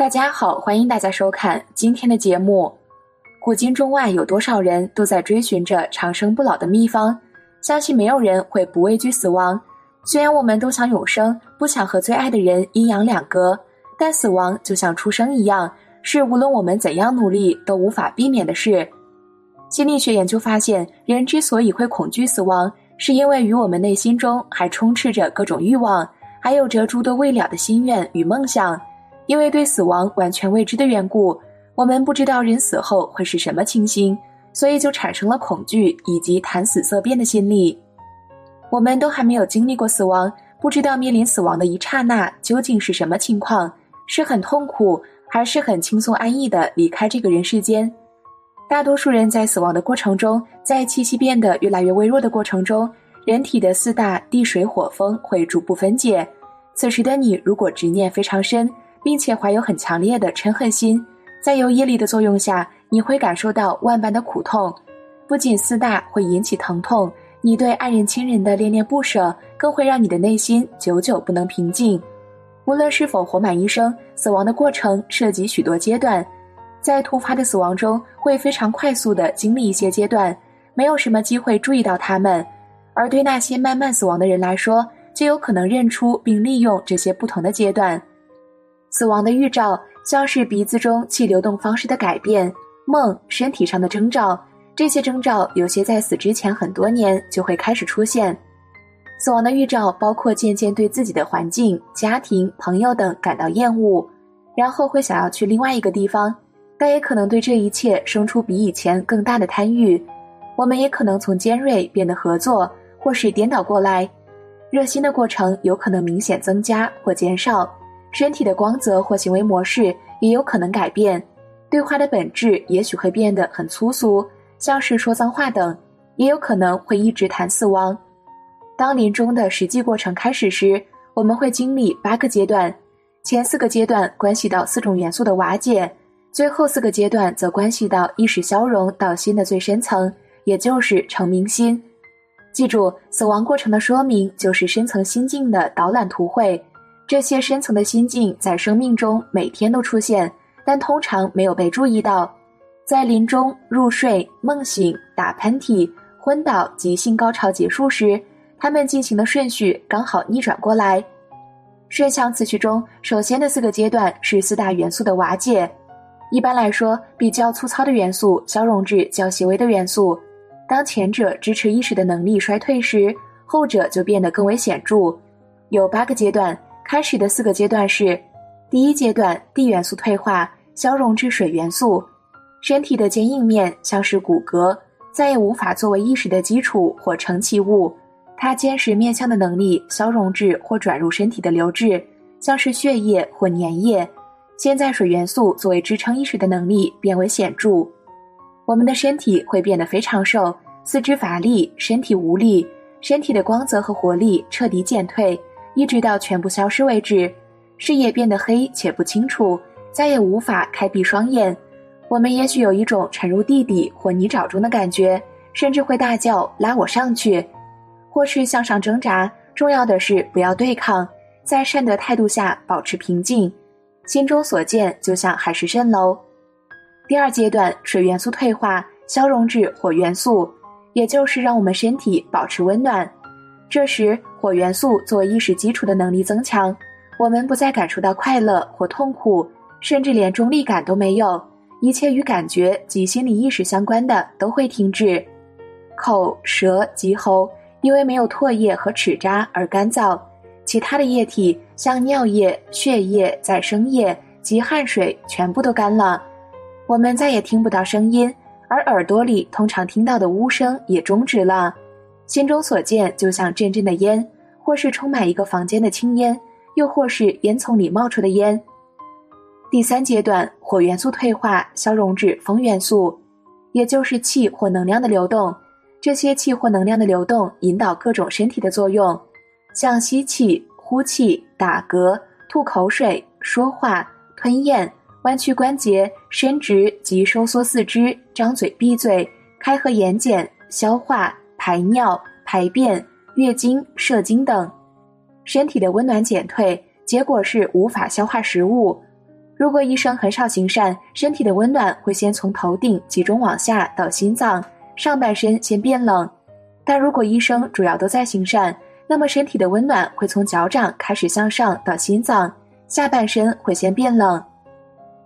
大家好，欢迎大家收看今天的节目。古今中外，有多少人都在追寻着长生不老的秘方？相信没有人会不畏惧死亡。虽然我们都想永生，不想和最爱的人阴阳两隔，但死亡就像出生一样，是无论我们怎样努力都无法避免的事。心理学研究发现，人之所以会恐惧死亡，是因为与我们内心中还充斥着各种欲望，还有着诸多未了的心愿与梦想。因为对死亡完全未知的缘故，我们不知道人死后会是什么情形，所以就产生了恐惧以及谈死色变的心理。我们都还没有经历过死亡，不知道面临死亡的一刹那究竟是什么情况，是很痛苦，还是很轻松安逸的离开这个人世间。大多数人在死亡的过程中，在气息变得越来越微弱的过程中，人体的四大地水火风会逐步分解。此时的你，如果执念非常深。并且怀有很强烈的嗔恨心，在有业力的作用下，你会感受到万般的苦痛。不仅四大会引起疼痛，你对爱人亲人的恋恋不舍，更会让你的内心久久不能平静。无论是否活满一生，死亡的过程涉及许多阶段，在突发的死亡中，会非常快速的经历一些阶段，没有什么机会注意到他们；而对那些慢慢死亡的人来说，就有可能认出并利用这些不同的阶段。死亡的预兆，像是鼻子中气流动方式的改变、梦、身体上的征兆。这些征兆有些在死之前很多年就会开始出现。死亡的预兆包括渐渐对自己的环境、家庭、朋友等感到厌恶，然后会想要去另外一个地方，但也可能对这一切生出比以前更大的贪欲。我们也可能从尖锐变得合作，或是颠倒过来。热心的过程有可能明显增加或减少。身体的光泽或行为模式也有可能改变，对话的本质也许会变得很粗俗，像是说脏话等，也有可能会一直谈死亡。当临终的实际过程开始时，我们会经历八个阶段，前四个阶段关系到四种元素的瓦解，最后四个阶段则关系到意识消融到心的最深层，也就是成明心。记住，死亡过程的说明就是深层心境的导览图绘。这些深层的心境在生命中每天都出现，但通常没有被注意到。在临终、入睡、梦醒、打喷嚏、昏倒及性高潮结束时，他们进行的顺序刚好逆转过来。顺向次序中，首先的四个阶段是四大元素的瓦解。一般来说，比较粗糙的元素消融至较细微的元素。当前者支持意识的能力衰退时，后者就变得更为显著。有八个阶段。开始的四个阶段是：第一阶段，地元素退化，消融至水元素，身体的坚硬面像是骨骼，再也无法作为意识的基础或成其物，它坚实面相的能力消融至或转入身体的流质，像是血液或粘液。现在水元素作为支撑意识的能力变为显著，我们的身体会变得非常瘦，四肢乏力，身体无力，身体的光泽和活力彻底减退。一直到全部消失为止，视野变得黑且不清楚，再也无法开闭双眼。我们也许有一种沉入地底或泥沼中的感觉，甚至会大叫“拉我上去”，或是向上挣扎。重要的是不要对抗，在善的态度下保持平静。心中所见就像海市蜃楼。第二阶段，水元素退化，消融至火元素，也就是让我们身体保持温暖。这时，火元素作为意识基础的能力增强，我们不再感受到快乐或痛苦，甚至连中立感都没有。一切与感觉及心理意识相关的都会停止。口、舌及喉因为没有唾液和齿渣而干燥，其他的液体像尿液、血液、再生液及汗水全部都干了。我们再也听不到声音，而耳朵里通常听到的呜声也终止了。心中所见就像阵阵的烟，或是充满一个房间的青烟，又或是烟囱里冒出的烟。第三阶段，火元素退化，消融至风元素，也就是气或能量的流动。这些气或能量的流动引导各种身体的作用，像吸气、呼气、打嗝、吐口水、说话、吞咽、弯曲关节、伸直及收缩四肢、张嘴闭嘴、开合眼睑、消化。排尿、排便、月经、射精等，身体的温暖减退，结果是无法消化食物。如果医生很少行善，身体的温暖会先从头顶集中往下到心脏，上半身先变冷；但如果医生主要都在行善，那么身体的温暖会从脚掌开始向上到心脏，下半身会先变冷。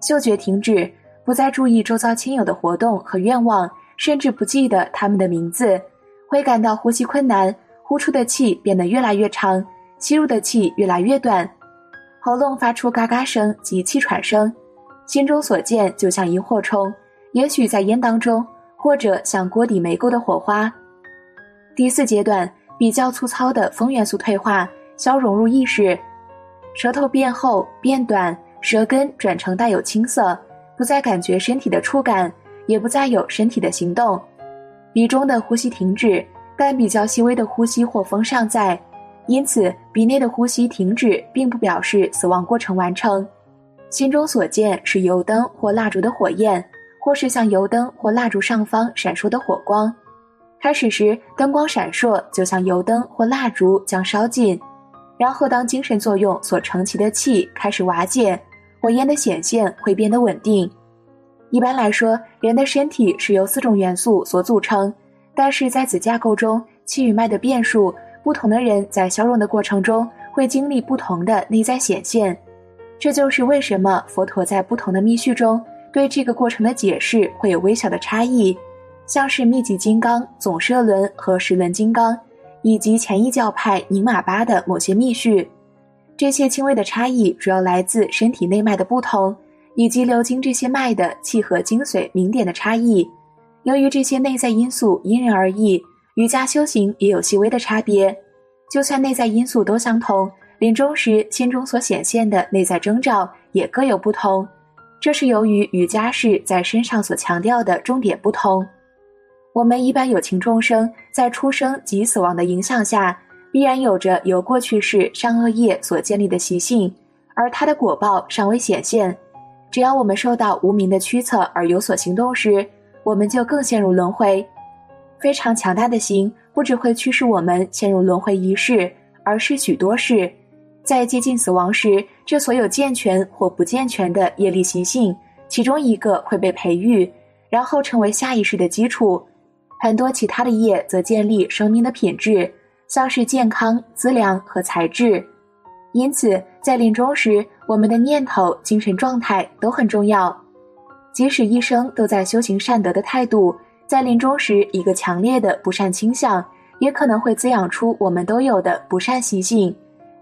嗅觉停止，不再注意周遭亲友的活动和愿望，甚至不记得他们的名字，会感到呼吸困难，呼出的气变得越来越长，吸入的气越来越短，喉咙发出嘎嘎声及气喘声，心中所见就像萤火虫，也许在烟当中，或者像锅底没够的火花。第四阶段比较粗糙的风元素退化，消融入意识，舌头变厚变短。舌根转成带有青色，不再感觉身体的触感，也不再有身体的行动。鼻中的呼吸停止，但比较细微的呼吸或风尚在，因此鼻内的呼吸停止并不表示死亡过程完成。心中所见是油灯或蜡烛的火焰，或是像油灯或蜡烛上方闪烁的火光。开始时灯光闪烁，就像油灯或蜡烛将烧尽，然后当精神作用所承其的气开始瓦解。火焰的显现会变得稳定。一般来说，人的身体是由四种元素所组成，但是在此架构中，气与脉的变数，不同的人在消融的过程中会经历不同的内在显现。这就是为什么佛陀在不同的密序中对这个过程的解释会有微小的差异，像是密集金刚、总摄轮和十轮金刚，以及前一教派宁玛巴的某些密序。这些轻微的差异主要来自身体内脉的不同，以及流经这些脉的气和精髓明点的差异。由于这些内在因素因人而异，瑜伽修行也有细微的差别。就算内在因素都相同，临终时心中所显现的内在征兆也各有不同。这是由于瑜伽士在身上所强调的重点不同。我们一般有情众生在出生及死亡的影响下。必然有着由过去世善恶业所建立的习性，而它的果报尚未显现。只要我们受到无名的驱策而有所行动时，我们就更陷入轮回。非常强大的心不只会驱使我们陷入轮回一世，而是许多世。在接近死亡时，这所有健全或不健全的业力习性，其中一个会被培育，然后成为下一世的基础。很多其他的业则建立生命的品质。像是健康、资粮和材质，因此在临终时，我们的念头、精神状态都很重要。即使一生都在修行善德的态度，在临终时，一个强烈的不善倾向也可能会滋养出我们都有的不善习性，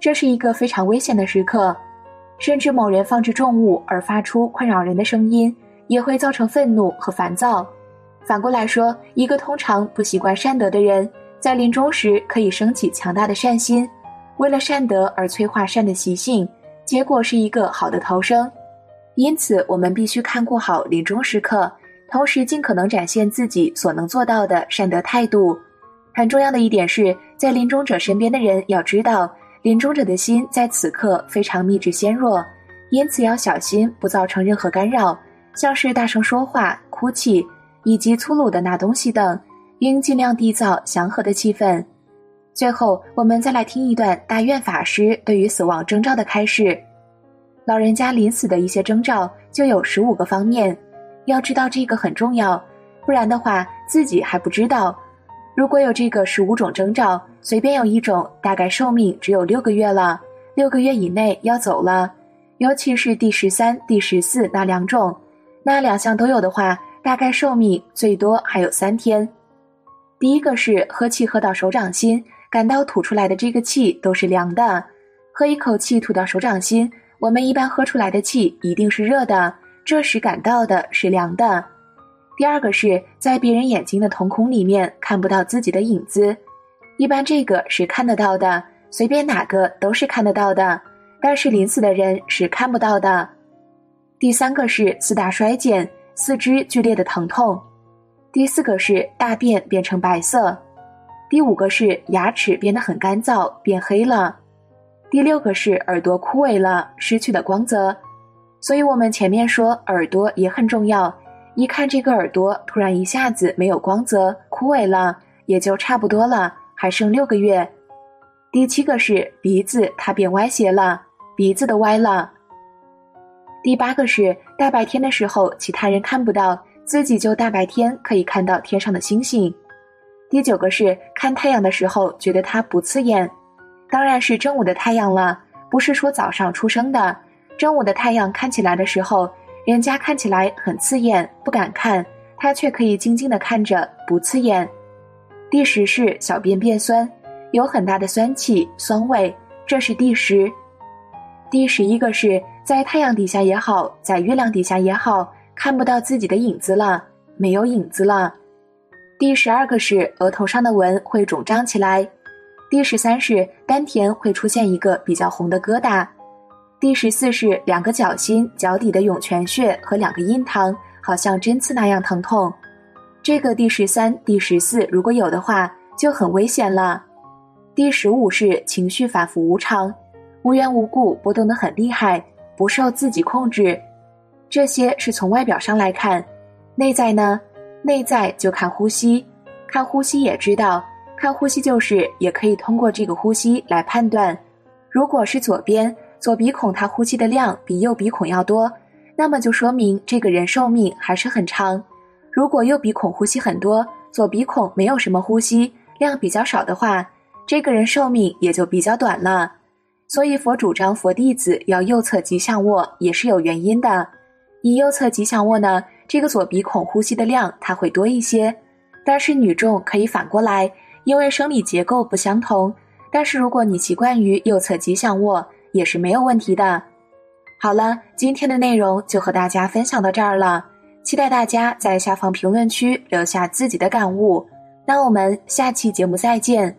这是一个非常危险的时刻。甚至某人放置重物而发出困扰人的声音，也会造成愤怒和烦躁。反过来说，一个通常不习惯善德的人。在临终时，可以升起强大的善心，为了善德而催化善的习性，结果是一个好的投生。因此，我们必须看顾好临终时刻，同时尽可能展现自己所能做到的善德态度。很重要的一点是，在临终者身边的人要知道，临终者的心在此刻非常秘制纤弱，因此要小心不造成任何干扰，像是大声说话、哭泣以及粗鲁的拿东西等。应尽量缔造祥和的气氛。最后，我们再来听一段大愿法师对于死亡征兆的开示。老人家临死的一些征兆就有十五个方面，要知道这个很重要，不然的话自己还不知道。如果有这个十五种征兆，随便有一种，大概寿命只有六个月了，六个月以内要走了。尤其是第十三、第十四那两种，那两项都有的话，大概寿命最多还有三天。第一个是喝气喝到手掌心，感到吐出来的这个气都是凉的。喝一口气吐到手掌心，我们一般喝出来的气一定是热的，这时感到的是凉的。第二个是在别人眼睛的瞳孔里面看不到自己的影子，一般这个是看得到的，随便哪个都是看得到的，但是临死的人是看不到的。第三个是四大衰减，四肢剧烈的疼痛。第四个是大便变成白色，第五个是牙齿变得很干燥变黑了，第六个是耳朵枯萎了失去了光泽，所以我们前面说耳朵也很重要，一看这个耳朵突然一下子没有光泽枯萎了，也就差不多了，还剩六个月。第七个是鼻子它变歪斜了，鼻子都歪了。第八个是大白天的时候其他人看不到，自己就大白天可以看到天上的星星。第九个是看太阳的时候觉得它不刺眼，当然是正午的太阳了，不是说早上出生的。正午的太阳看起来的时候，人家看起来很刺眼，不敢看，他却可以静静的看着，不刺眼。第十是小便变酸，有很大的酸气、酸味，这是第十。第十一个是在太阳底下也好，在月亮底下也好，看不到自己的影子了，没有影子了。第十二个是额头上的纹会肿胀起来，第十三是丹田会出现一个比较红的疙瘩，第十四是两个脚心脚底的涌泉穴和两个印堂好像针刺那样疼痛，这个第十三、第十四如果有的话就很危险了。第十五是情绪反复无常，无缘无故波动的很厉害，不受自己控制，这些是从外表上来看，内在呢？内在就看呼吸，看呼吸也知道，看呼吸就是也可以通过这个呼吸来判断。如果是左边左鼻孔，它呼吸的量比右鼻孔要多，那么就说明这个人寿命还是很长。如果右鼻孔呼吸很多，左鼻孔没有什么呼吸量比较少的话，这个人寿命也就比较短了。所以佛主张佛弟子要右侧吉祥卧，也是有原因的。你右侧吉祥卧呢？这个左鼻孔呼吸的量它会多一些，但是女众可以反过来，因为生理结构不相同。但是如果你习惯于右侧吉祥卧，也是没有问题的。好了，今天的内容就和大家分享到这儿了，期待大家在下方评论区留下自己的感悟。那我们下期节目再见。